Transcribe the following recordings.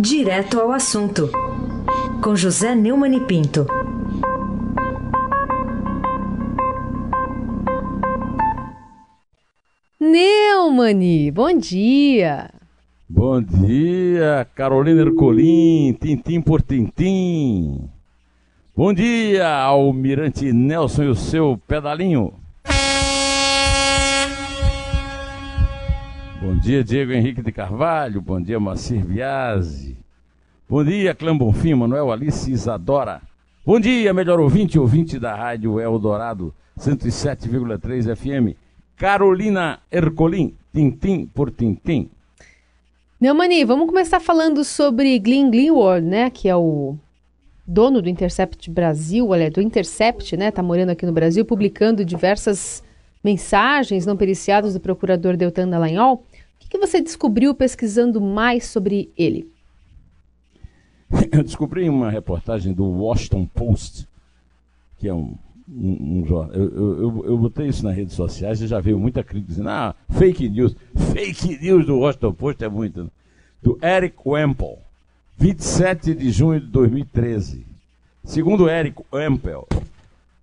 Direto ao assunto, com José Neumann e Pinto. Neumani, bom dia. Bom dia, Carolina Ercolim, tintim por tintim. Bom dia, Almirante Nelson e o seu pedalinho. Bom dia, Diego Henrique de Carvalho. Bom dia, Macir Biasi. Bom dia, Clã Bonfim, Manuel Alice Isadora. Bom dia, melhor ouvinte, ouvinte da Rádio Eldorado 107,3 FM. Carolina Ercolim, tintim por tintim. Neumani, vamos começar falando sobre Glenn Greenwald, né, que é o dono do Intercept Brasil, olha, do Intercept, né, tá morando aqui no Brasil, publicando diversas mensagens não periciadas do procurador Deltan Dallagnol. O que, que você descobriu pesquisando mais sobre ele? Eu descobri uma reportagem do Washington Post, que é um, um, um. Eu, eu, eu, botei isso nas redes sociais e já veio muita crítica dizendo: ah, fake news. Fake news do Washington Post é muito. Do Eric Wempel, 27 de junho de 2013. Segundo Eric Wempel,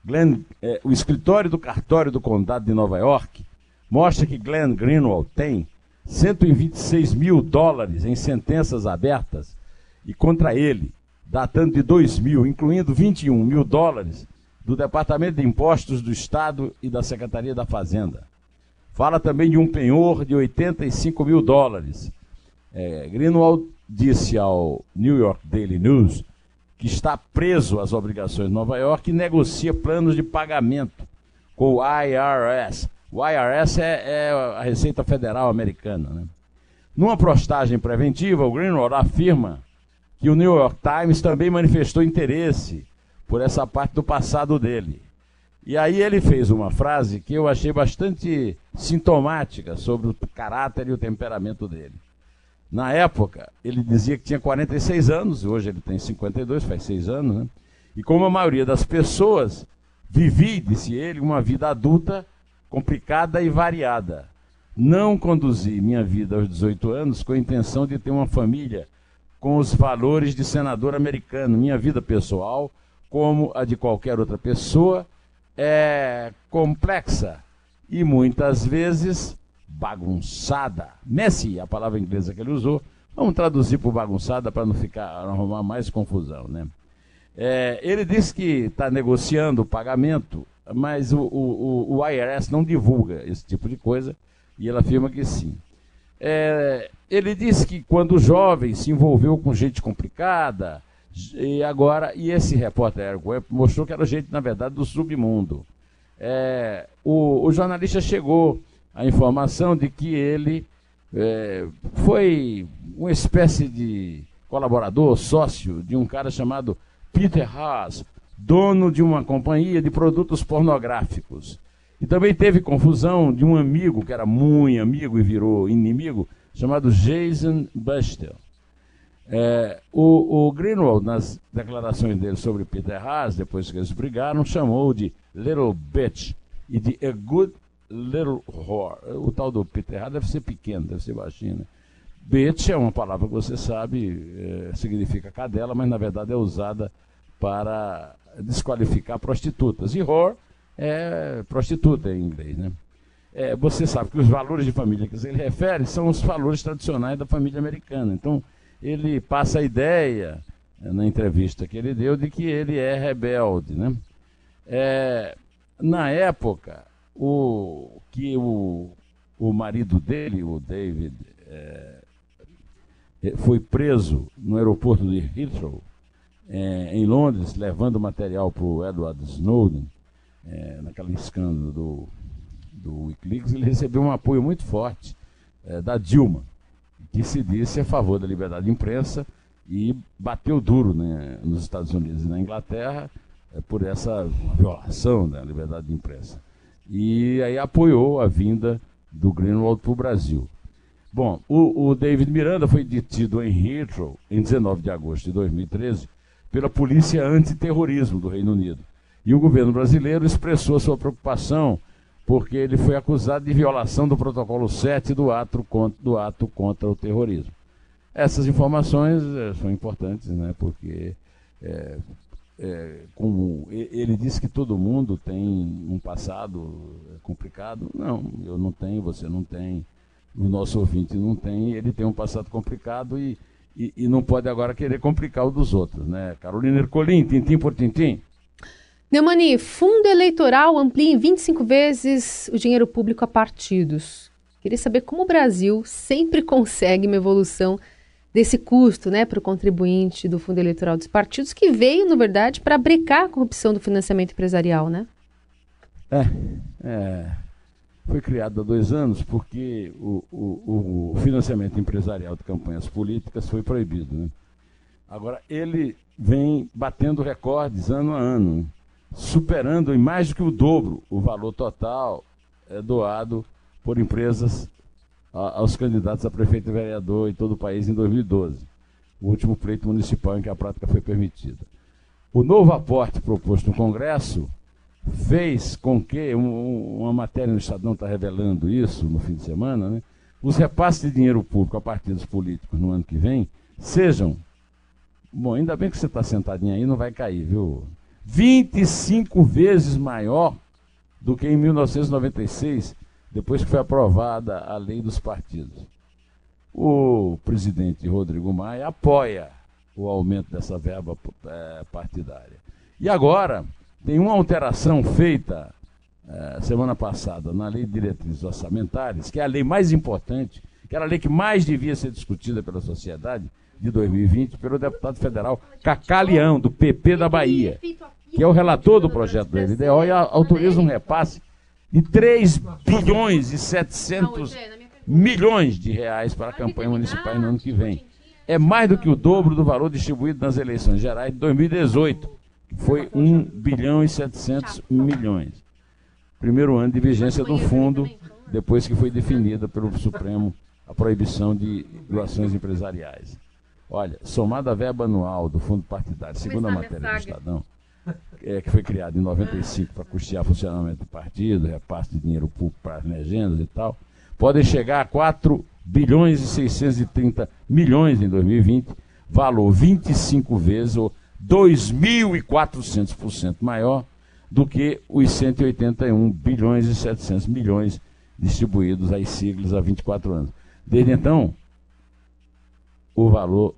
Glenn, é, o escritório do cartório do condado de Nova York mostra que Glenn Greenwald tem 126 mil dólares em sentenças abertas e contra ele, datando de 2000, incluindo 21 mil dólares do Departamento de Impostos do Estado e da Secretaria da Fazenda. Fala também de um penhor de 85 mil dólares. É, Greenwald disse ao New York Daily News que está preso às obrigações de Nova York e negocia planos de pagamento com o IRS. O IRS é, é a Receita Federal Americana. Né? Numa postagem preventiva, o Greenwald afirma que o New York Times também manifestou interesse por essa parte do passado dele. E aí ele fez uma frase que eu achei bastante sintomática sobre o caráter e o temperamento dele. Na época, ele dizia que tinha 46 anos, hoje ele tem 52, faz seis anos, né? E como a maioria das pessoas, vivi, disse ele, uma vida adulta complicada e variada. Não conduzi minha vida aos 18 anos com a intenção de ter uma família com os valores de senador americano. Minha vida pessoal, como a de qualquer outra pessoa, é complexa e muitas vezes bagunçada. Messy, a palavra inglesa que ele usou, vamos traduzir por bagunçada para não ficar arrumar mais confusão, né? É, ele disse que está negociando o pagamento, mas o, o, o, IRS não divulga esse tipo de coisa e ele afirma que sim. É, ele disse que quando jovem se envolveu com gente complicada, e agora, e esse repórter mostrou que era gente, na verdade, do submundo. É, o, o jornalista chegou a informação de que ele é, foi uma espécie de colaborador, sócio de um cara chamado Peter Haas, dono de uma companhia de produtos pornográficos. E também teve confusão de um amigo, que era muito amigo e virou inimigo, chamado Jason Buster. É, o, o, Greenwald, nas declarações dele sobre Peter Haas, depois que eles brigaram, chamou de Little Bitch e de A Good Little Whore. O tal do Peter Haas deve ser pequeno, deve ser baixinho. Né? Bitch é uma palavra que você sabe, é, significa cadela, mas na verdade é usada para desqualificar prostitutas. E whore é prostituta em inglês, né? É, você sabe que os valores de família que ele refere são os valores tradicionais da família americana. Então, ele passa a ideia, eh, na entrevista que ele deu, de que ele é rebelde. Né? É, na época, o, que o, o marido dele, o David, é, foi preso no aeroporto de Heathrow, é, em Londres, levando material para o Edward Snowden, é, naquele escândalo do, do Wikileaks, ele recebeu um apoio muito forte é, da Dilma que se disse a favor da liberdade de imprensa e bateu duro né, nos Estados Unidos e na Inglaterra é, por essa violação da liberdade de imprensa. E aí apoiou a vinda do Greenwald para o Brasil. Bom, o, o, David Miranda foi detido em Heathrow em 19 de agosto de 2013 pela Polícia Antiterrorismo do Reino Unido. E o governo brasileiro expressou sua preocupação porque ele foi acusado de violação do protocolo 7 do ato, contra, do ato contra o terrorismo. Essas informações é, são importantes, né? Porque é, é, como ele disse que todo mundo tem um passado complicado. Não, eu não tenho, você não tem, o nosso ouvinte não tem, ele tem um passado complicado e, e, e não pode agora querer complicar o dos outros, né? Carolina Ercolim, tintim por tintim. Neumani, fundo eleitoral amplia em 25 vezes o dinheiro público a partidos. Queria saber como o Brasil sempre consegue uma evolução desse custo né, para o contribuinte do fundo eleitoral dos partidos, que veio, na verdade, para brecar a corrupção do financiamento empresarial, né? É, é, foi criado há dois anos porque o, o, o financiamento empresarial de campanhas políticas foi proibido. Né? Agora, ele vem batendo recordes ano a ano, superando em mais do que o dobro o valor total é, doado por empresas aos candidatos a prefeito e vereador em todo o país em 2012, o último pleito municipal em que a prática foi permitida. O novo aporte proposto no Congresso fez com que, um, uma matéria no Estadão está revelando isso no fim de semana, né, os repasses de dinheiro público a partidos políticos no ano que vem sejam. Bom, ainda bem que você está sentadinho aí, não vai cair, viu? 25 vezes maior do que em 1996, depois que foi aprovada a lei dos partidos. O presidente Rodrigo Maia apoia o aumento dessa verba é, partidária. E agora, tem uma alteração feita é, semana passada na Lei de Diretrizes Orçamentárias, que é a lei mais importante, que era a lei que mais devia ser discutida pela sociedade de 2020, pelo deputado federal Cacá Leão, do PP da Bahia, que é o relator do projeto da LDO e autoriza um repasse de 3 bilhões e 700 milhões de reais para a campanha municipal no ano que vem. É mais do que o dobro do valor distribuído nas eleições gerais de 2018, que foi 1 bilhão e 700 milhões. Primeiro ano de vigência do fundo, depois que foi definida pelo Supremo a proibição de doações empresariais. Olha, somada a verba anual do fundo partidário, segundo a matéria do Estadão, é, que foi criado em 95 para custear funcionamento do partido, repasse de dinheiro público para as legendas e tal, podem chegar a 4 bilhões e 630 milhões em 2020, valor 25 vezes ou 2.400% maior do que os 181 bilhões e 700 milhões distribuídos às siglas há 24 anos. Desde então, o valor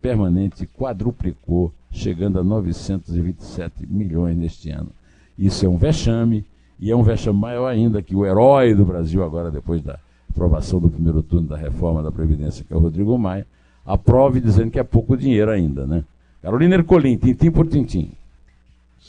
permanente quadruplicou chegando a 927 milhões neste ano. Isso é um vexame, e é um vexame maior ainda que o herói do Brasil, agora depois da aprovação do primeiro turno da reforma da Previdência, que é o Rodrigo Maia, aprove dizendo que é pouco dinheiro ainda, né? Carolina Ercolim, tintim por tintim.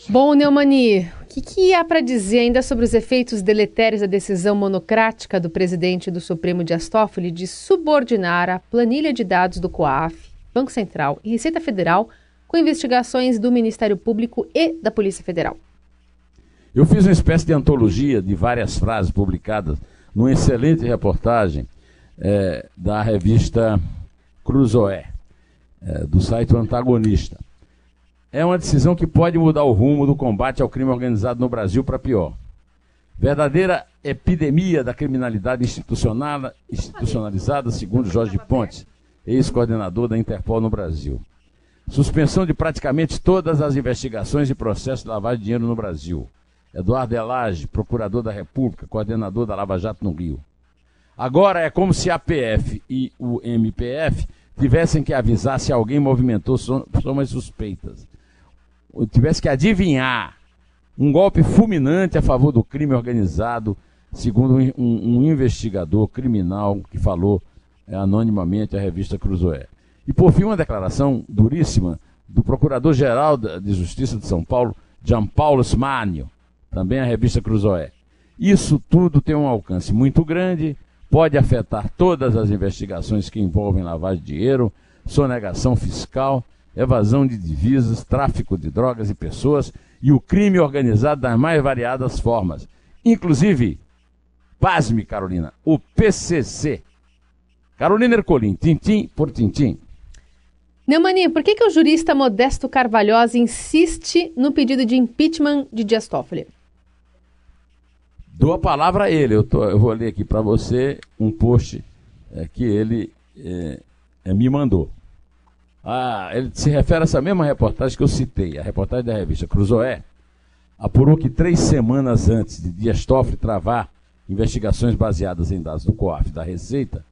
Bom, Neumani, o que, que há para dizer ainda sobre os efeitos deletérios da decisão monocrática do presidente do Supremo Dias Toffoli de subordinar a planilha de dados do COAF, Banco Central e Receita Federal com investigações do Ministério Público e da Polícia Federal. Eu fiz uma espécie de antologia de várias frases publicadas numa excelente reportagem é, da revista Cruzoé, é, do site Antagonista. É uma decisão que pode mudar o rumo do combate ao crime organizado no Brasil para pior. Verdadeira epidemia da criminalidade institucional, institucionalizada, segundo Jorge Pontes, ex-coordenador da Interpol no Brasil. Suspensão de praticamente todas as investigações e processos de lavagem de dinheiro no Brasil. Eduardo Elage, procurador da República, coordenador da Lava Jato no Rio. Agora é como se a PF e o MPF tivessem que avisar se alguém movimentou somas suspeitas. Tivesse que adivinhar um golpe fulminante a favor do crime organizado, segundo um, um, um investigador criminal que falou é, anonimamente à revista Cruzoé. E por fim, uma declaração duríssima do Procurador-Geral de Justiça de São Paulo, Jean Paulo Smanio, também a revista Cruzoé. Isso tudo tem um alcance muito grande, pode afetar todas as investigações que envolvem lavagem de dinheiro, sonegação fiscal, evasão de divisas, tráfico de drogas e pessoas e o crime organizado das mais variadas formas. Inclusive, pasme, Carolina, o PCC. Carolina Ercolim, tintim por tintim. Neumani, por que, que o jurista Modesto Carvalhosa insiste no pedido de impeachment de Dias Toffoli? Dou a palavra a ele. Eu, tô, eu vou ler aqui para você um post é, que ele é, é, me mandou. Ah, ele se refere a essa mesma reportagem que eu citei, a reportagem da revista Cruzoé, apurou que três semanas antes de Dias Toffoli travar investigações baseadas em dados do COAF da Receita,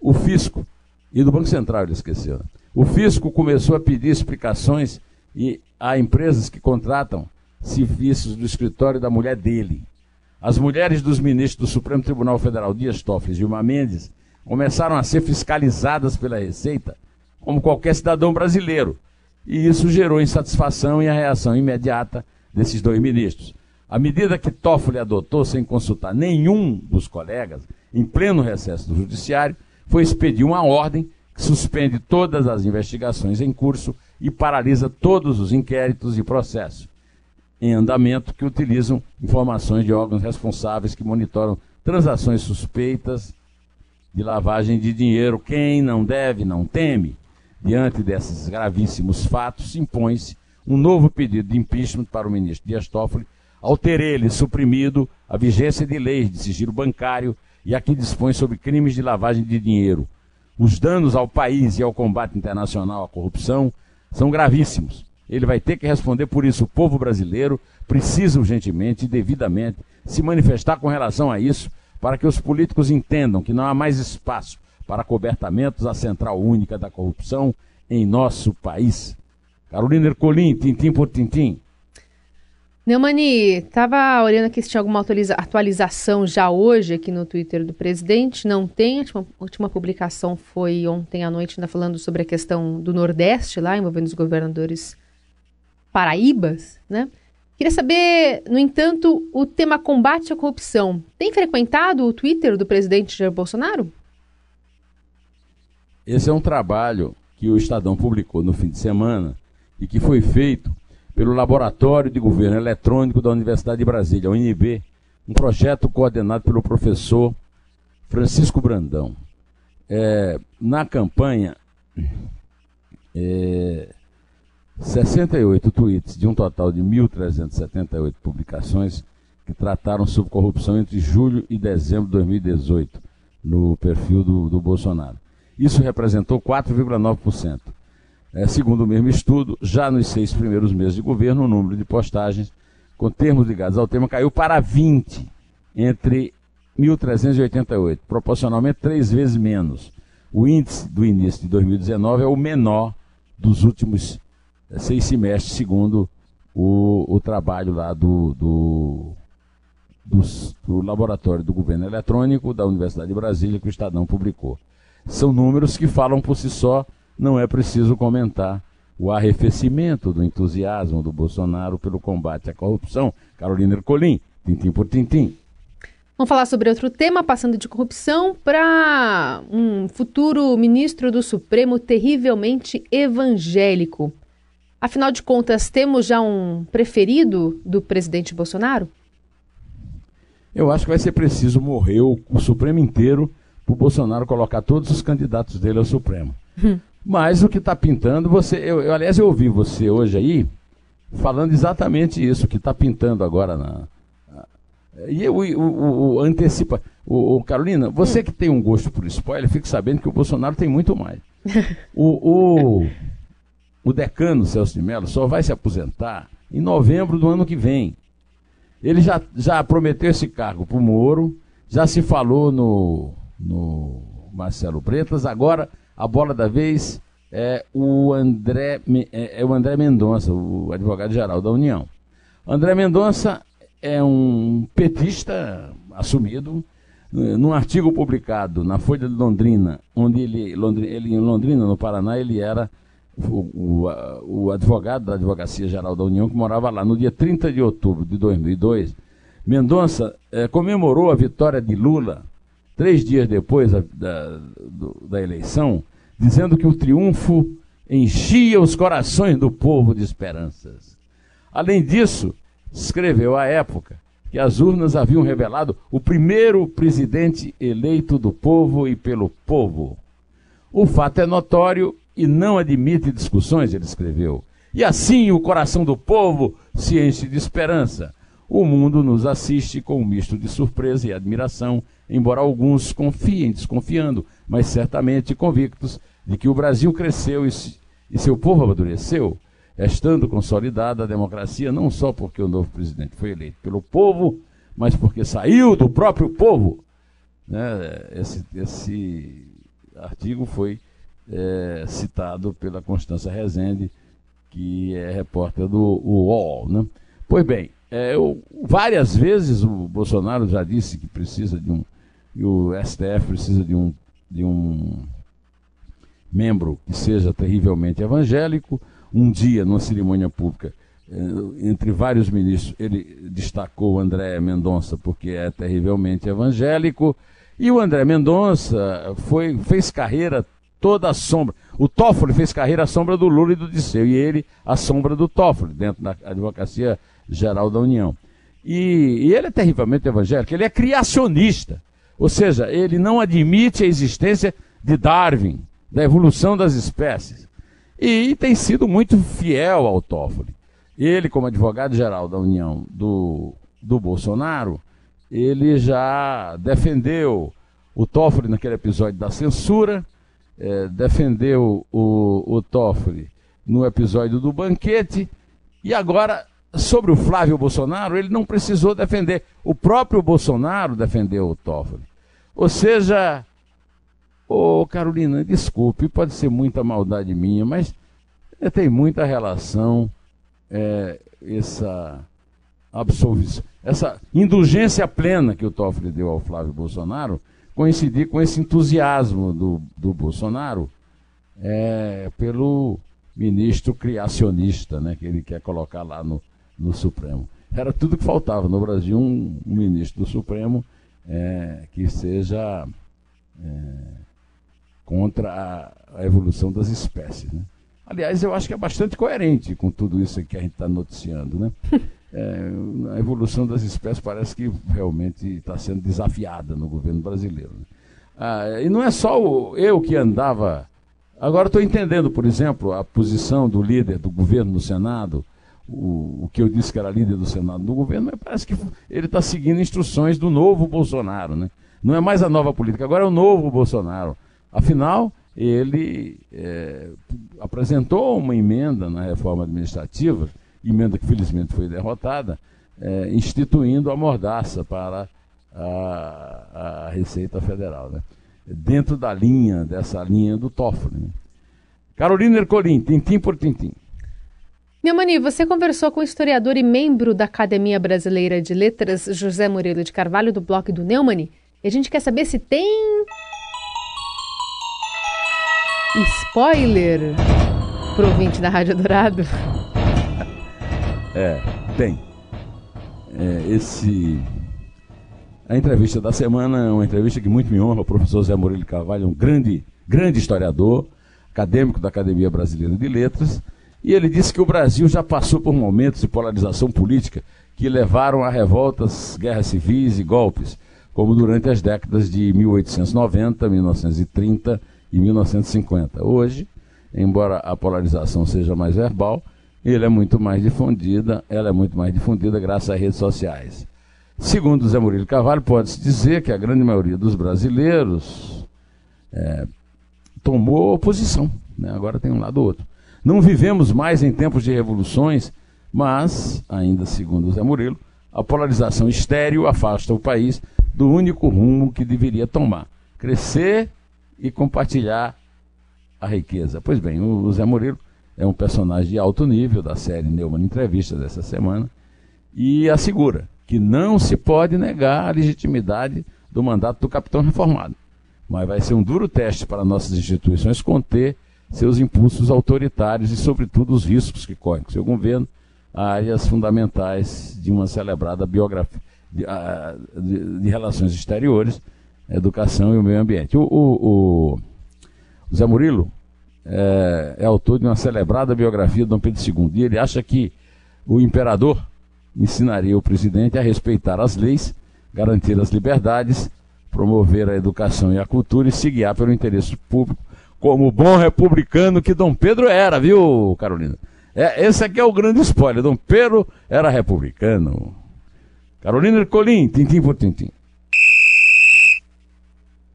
o Fisco, e do Banco Central, ele esqueceu, né? o Fisco começou a pedir explicações e a empresas que contratam serviços do escritório da mulher dele. As mulheres dos ministros do Supremo Tribunal Federal, Dias Toffoli e Gilmar Mendes, começaram a ser fiscalizadas pela Receita como qualquer cidadão brasileiro. E isso gerou insatisfação e a reação imediata desses dois ministros. A medida que Toffoli adotou sem consultar nenhum dos colegas, em pleno recesso do Judiciário, foi expedir uma ordem que suspende todas as investigações em curso e paralisa todos os inquéritos e processos em andamento que utilizam informações de órgãos responsáveis que monitoram transações suspeitas de lavagem de dinheiro. Quem não deve, não teme. Diante desses gravíssimos fatos, impõe-se um novo pedido de impeachment para o ministro Dias Toffoli, ao ter ele suprimido a vigência de leis de sigilo bancário e aqui dispõe sobre crimes de lavagem de dinheiro. Os danos ao país e ao combate internacional à corrupção são gravíssimos. Ele vai ter que responder por isso. O povo brasileiro precisa urgentemente e devidamente se manifestar com relação a isso, para que os políticos entendam que não há mais espaço para cobertamentos à central única da corrupção em nosso país. Carolina Ercolim, tintim por tintim. Neumani, estava olhando aqui se tinha alguma atualização já hoje aqui no Twitter do presidente. Não tem. A última, a última publicação foi ontem à noite, ainda falando sobre a questão do Nordeste, lá, envolvendo os governadores paraíbas, né? Queria saber, no entanto, o tema combate à corrupção. Tem frequentado o Twitter do presidente Jair Bolsonaro? Esse é um trabalho que o Estadão publicou no fim de semana e que foi feito pelo Laboratório de Governo Eletrônico da Universidade de Brasília, a UNB, um projeto coordenado pelo professor Francisco Brandão. É, na campanha, é, 68 tweets de um total de 1.378 publicações que trataram sobre corrupção entre julho e dezembro de 2018 no perfil do, do Bolsonaro. Isso representou 4,9%. É, segundo o mesmo estudo, já nos seis primeiros meses de governo, o número de postagens com termos ligados ao tema caiu para 20 entre 1.388, proporcionalmente três vezes menos. O índice do início de 2019 é o menor dos últimos é, seis semestres, segundo o, o trabalho lá do, do, do, do Laboratório do Governo Eletrônico da Universidade de Brasília, que o Estadão publicou. São números que falam por si só, não é preciso comentar o arrefecimento do entusiasmo do Bolsonaro pelo combate à corrupção. Carolina Ercolim, tintim por tintim. Vamos falar sobre outro tema, passando de corrupção para um futuro ministro do Supremo terrivelmente evangélico. Afinal de contas, temos já um preferido do presidente Bolsonaro? Eu acho que vai ser preciso morrer o, o Supremo inteiro para o Bolsonaro colocar todos os candidatos dele ao Supremo. Hum. Mas o que está pintando, você. Eu, eu, aliás, eu ouvi você hoje aí falando exatamente isso, que está pintando agora na. E o, o, o antecipa. O, o, Carolina, você hum. que tem um gosto por spoiler, fique sabendo que o Bolsonaro tem muito mais. o, o, o decano Celso de Mello só vai se aposentar em novembro do ano que vem. Ele já, já prometeu esse cargo para o Moro, já se falou no, no Marcelo Bretas. Agora, a bola da vez é o André, é, é o André Mendonça, o advogado-geral da União. André Mendonça é um petista assumido. Num artigo publicado na Folha de Londrina, onde ele, ele em Londrina, no Paraná, ele era o, o, o, advogado da Advocacia Geral da União, que morava lá. No dia 30 de outubro de 2002, Mendonça eh, comemorou a vitória de Lula três dias depois da, da, da eleição, dizendo que o triunfo enchia os corações do povo de esperanças. Além disso, escreveu à época que as urnas haviam revelado o primeiro presidente eleito do povo e pelo povo. O fato é notório e não admite discussões, ele escreveu. E assim o coração do povo se enche de esperança. O mundo nos assiste com um misto de surpresa e admiração, embora alguns confiem, desconfiando, mas certamente convictos de que o Brasil cresceu e, seu povo amadureceu, estando consolidada a democracia não só porque o novo presidente foi eleito pelo povo, mas porque saiu do próprio povo. Né? Esse, esse artigo foi é, citado pela Constança Rezende, que é repórter do UOL. Né? Pois bem, é, eu, várias vezes o Bolsonaro já disse que precisa de um, e o STF precisa de um, de um membro que seja terrivelmente evangélico. Um dia, numa cerimônia pública, é, entre vários ministros, ele destacou o André Mendonça porque é terrivelmente evangélico. E o André Mendonça foi, fez carreira toda a sombra. O Toffoli fez carreira à sombra do Lula e do Disseu, e ele à sombra do Toffoli, dentro da advocacia geral da União. E, e, ele é terrivelmente evangélico, ele é criacionista. Ou seja, ele não admite a existência de Darwin, da evolução das espécies. E, e tem sido muito fiel ao Toffoli. Ele, como advogado-geral da União do, do Bolsonaro, ele já defendeu o Toffoli naquele episódio da censura, é, defendeu o, o Toffoli no episódio do banquete, e agora sobre o Flávio Bolsonaro, ele não precisou defender. O próprio Bolsonaro defendeu o Toffoli. Ou seja, ô Carolina, desculpe, pode ser muita maldade minha, mas tem muita relação é, essa absolvição, essa indulgência plena que o Toffoli deu ao Flávio Bolsonaro coincidir com esse entusiasmo do, do Bolsonaro é, pelo ministro criacionista, né, que ele quer colocar lá no, no Supremo. Era tudo que faltava no Brasil, um, um ministro do Supremo é, que seja é, contra a, a, evolução das espécies. Né? Aliás, eu acho que é bastante coerente com tudo isso que a gente está noticiando. Né? É, a evolução das espécies parece que realmente está sendo desafiada no governo brasileiro. Né? Ah, e não é só o, eu que andava. Agora estou entendendo, por exemplo, a posição do líder do governo no Senado, o, o, que eu disse que era líder do Senado do governo, mas parece que ele está seguindo instruções do novo Bolsonaro. Né? Não é mais a nova política, agora é o novo Bolsonaro. Afinal, ele é, apresentou uma emenda na reforma administrativa, emenda que felizmente foi derrotada, é, instituindo a mordaça para a, a Receita Federal. Né? Dentro da linha, dessa linha do Toffoli. Né? Carolina Ercolim, tintim por tintim. Neumani, você conversou com o historiador e membro da Academia Brasileira de Letras, José Murilo de Carvalho, do blog do Neumani, e a gente quer saber se tem. Spoiler pro ouvinte da Rádio Dourado. É, tem. É, esse. A entrevista da semana é uma entrevista que muito me honra. O professor Zé Murilo Carvalho é um grande, grande historiador, acadêmico da Academia Brasileira de Letras e ele disse que o Brasil já passou por momentos de polarização política que levaram a revoltas, guerras civis e golpes, como durante as décadas de 1890, 1930 e 1950. Hoje, embora a polarização seja mais verbal, ele é muito mais difundida, ela é muito mais difundida graças às redes sociais. Segundo Zé Murilo Carvalho, pode-se dizer que a grande maioria dos brasileiros é, tomou oposição. Né? Agora tem um lado ou outro. Não vivemos mais em tempos de revoluções, mas, ainda segundo Zé Murilo, a polarização estéril afasta o país do único rumo que deveria tomar: crescer e compartilhar a riqueza. Pois bem, o Zé Murilo é um personagem de alto nível da série Neumann Entrevistas dessa semana e assegura que não se pode negar a legitimidade do mandato do capitão reformado, mas vai ser um duro teste para nossas instituições conter seus impulsos autoritários e, sobretudo, os riscos que correm com seu governo, áreas fundamentais de uma celebrada biografia de, de, de relações exteriores, educação e o meio ambiente. O, o, o Zé Murilo é, é, autor de uma celebrada biografia de Dom Pedro II e ele acha que o imperador ensinaria o presidente a respeitar as leis, garantir as liberdades, promover a educação e a cultura e se guiar pelo interesse público como bom republicano que Dom Pedro era, viu, Carolina? É, esse aqui é o grande spoiler. Dom Pedro era republicano. Carolina Ercolim, tintim por tintim.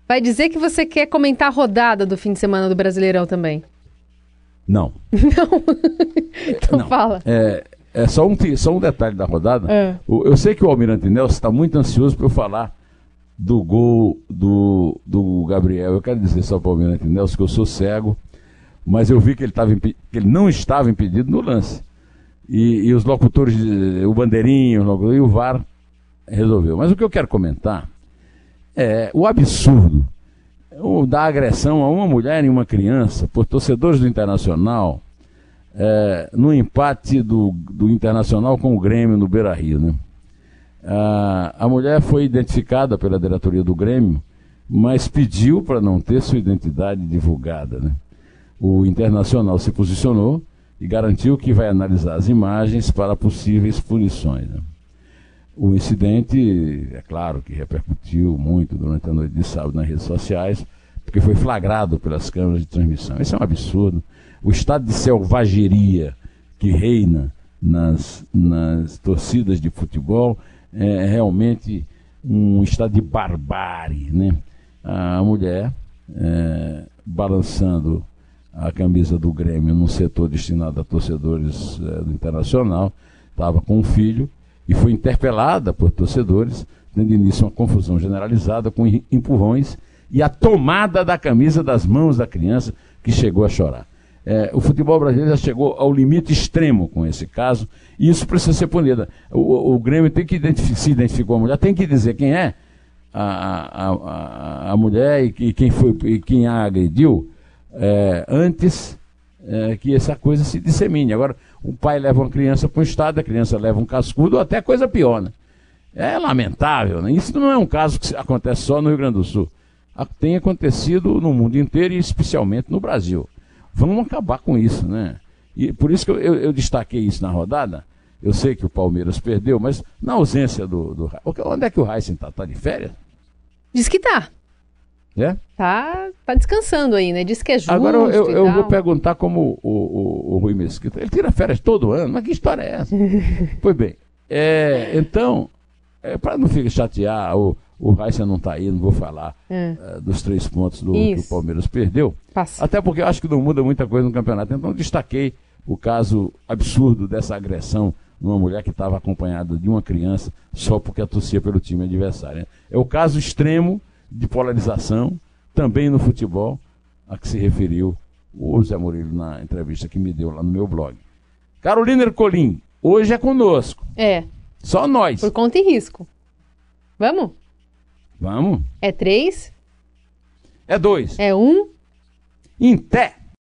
Vai dizer que você quer comentar a rodada do fim de semana do Brasileirão também. Não. Então Não. fala. É, é só, um, só um detalhe da rodada. É. O- eu sei que o Almirante Nelson está muito ansioso para eu falar do gol do, do Gabriel. Eu quero dizer só para o Almirante Nelson que eu sou cego, mas eu vi que ele, tava que ele não estava impedido no lance. E, e os locutores, o Bandeirinho o locutor- e o VAR resolveu. Mas o que eu quero comentar é o absurdo o- da agressão a uma mulher e uma criança por torcedores do Internacional é, no empate do, do Internacional com o Grêmio no Beira Rio. Né? A mulher foi identificada pela diretoria do Grêmio, mas pediu para não ter sua identidade divulgada. Né? O Internacional se posicionou e garantiu que vai analisar as imagens para possíveis punições. né? O incidente, é claro que repercutiu muito durante a noite de sábado nas redes sociais, porque foi flagrado pelas câmeras de transmissão. Isso é um absurdo. O estado de selvageria que reina nas, nas torcidas de futebol é realmente um estado de barbárie. Né? A mulher é, balançando a camisa do Grêmio num setor destinado a torcedores é, do Internacional, estava com um filho e foi interpelada por torcedores, tendo início uma confusão generalizada com em- empurrões e a tomada da camisa das mãos da criança que chegou a chorar. É, o futebol brasileiro já chegou ao limite extremo com esse caso e isso precisa ser punido. O, o- Grêmio tem que identificar, se a mulher, tem que dizer quem é a, a, a, a mulher e, que- quem foi e quem a agrediu é, antes é, que essa coisa se dissemine. Agora, o pai leva uma criança para o estado, a criança leva um cascudo, ou até coisa pior, né? É lamentável, né? Isso não é um caso que acontece só no Rio Grande do Sul. Tem acontecido no mundo inteiro e especialmente no Brasil. Vamos acabar com isso, né? E por isso que eu, eu- eu destaquei isso na rodada. Eu sei que o Palmeiras perdeu, mas na ausência do. do onde é que o Heisen está? Está de férias? Diz que tá. É? Tá, tá descansando aí, né? Diz que é justo Agora eu, eu- vou perguntar como o, o, o Rui Mesquita. Ele tira férias todo ano, mas que história é essa? pois bem, é, então, para não ficar chatear, o, o não está aí, não vou falar É. eh, dos três pontos do, que o. Palmeiras perdeu. Passa. Até porque eu acho que não muda muita coisa no campeonato. Então destaquei o caso absurdo dessa agressão numa mulher que estava acompanhada de uma criança só porque a torcia pelo time adversário. né? É o caso extremo de polarização, também no futebol, a que se referiu o Zé Murilo na entrevista que me deu lá no meu blog. Carolina Ercolim, hoje é conosco. É, Só nós. por conta e risco. Vamos? Vamos? É três? É dois. É um? Em té.